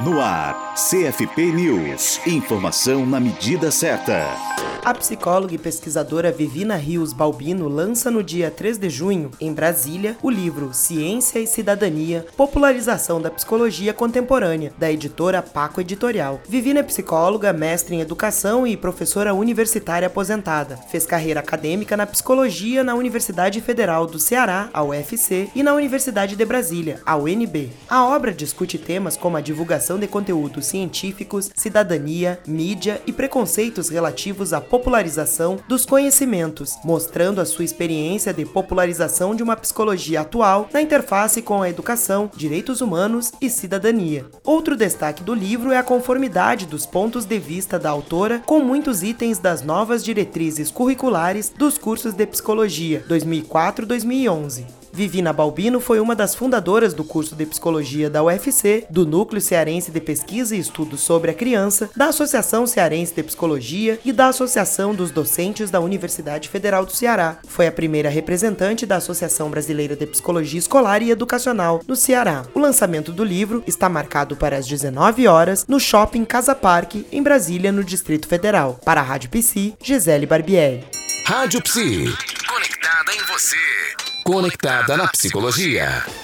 No ar, CFP News. Informação na medida certa. A psicóloga e pesquisadora Vivina Rios Balbino lança no dia 3 de junho, em Brasília, o livro Ciência e Cidadania Popularização da Psicologia Contemporânea, da editora Paco Editorial. Vivina é psicóloga, mestre em educação e professora universitária aposentada. Fez carreira acadêmica na psicologia na Universidade Federal do Ceará, a UFC, e na Universidade de Brasília, a UNB. A obra discute temas como a divulgação de conteúdos científicos, cidadania, mídia e preconceitos relativos à popularização dos conhecimentos, mostrando a sua experiência de popularização de uma psicologia atual na interface com a educação, direitos humanos e cidadania. Outro destaque do livro é a conformidade dos pontos de vista da autora com muitos itens das novas diretrizes curriculares dos cursos de psicologia 2004-2011. Vivina Balbino foi uma das fundadoras do curso de psicologia da UFC, do Núcleo Cearense de Pesquisa e Estudos sobre a Criança, da Associação Cearense de Psicologia e da Associação dos Docentes da Universidade Federal do Ceará. Foi a primeira representante da Associação Brasileira de Psicologia Escolar e Educacional no Ceará. O lançamento do livro está marcado para as 19 horas no Shopping Casa Parque, em Brasília, no Distrito Federal. Para a Rádio Psi, Gisele Barbieri. Rádio Psi. Conectada em você. Conectada na psicologia.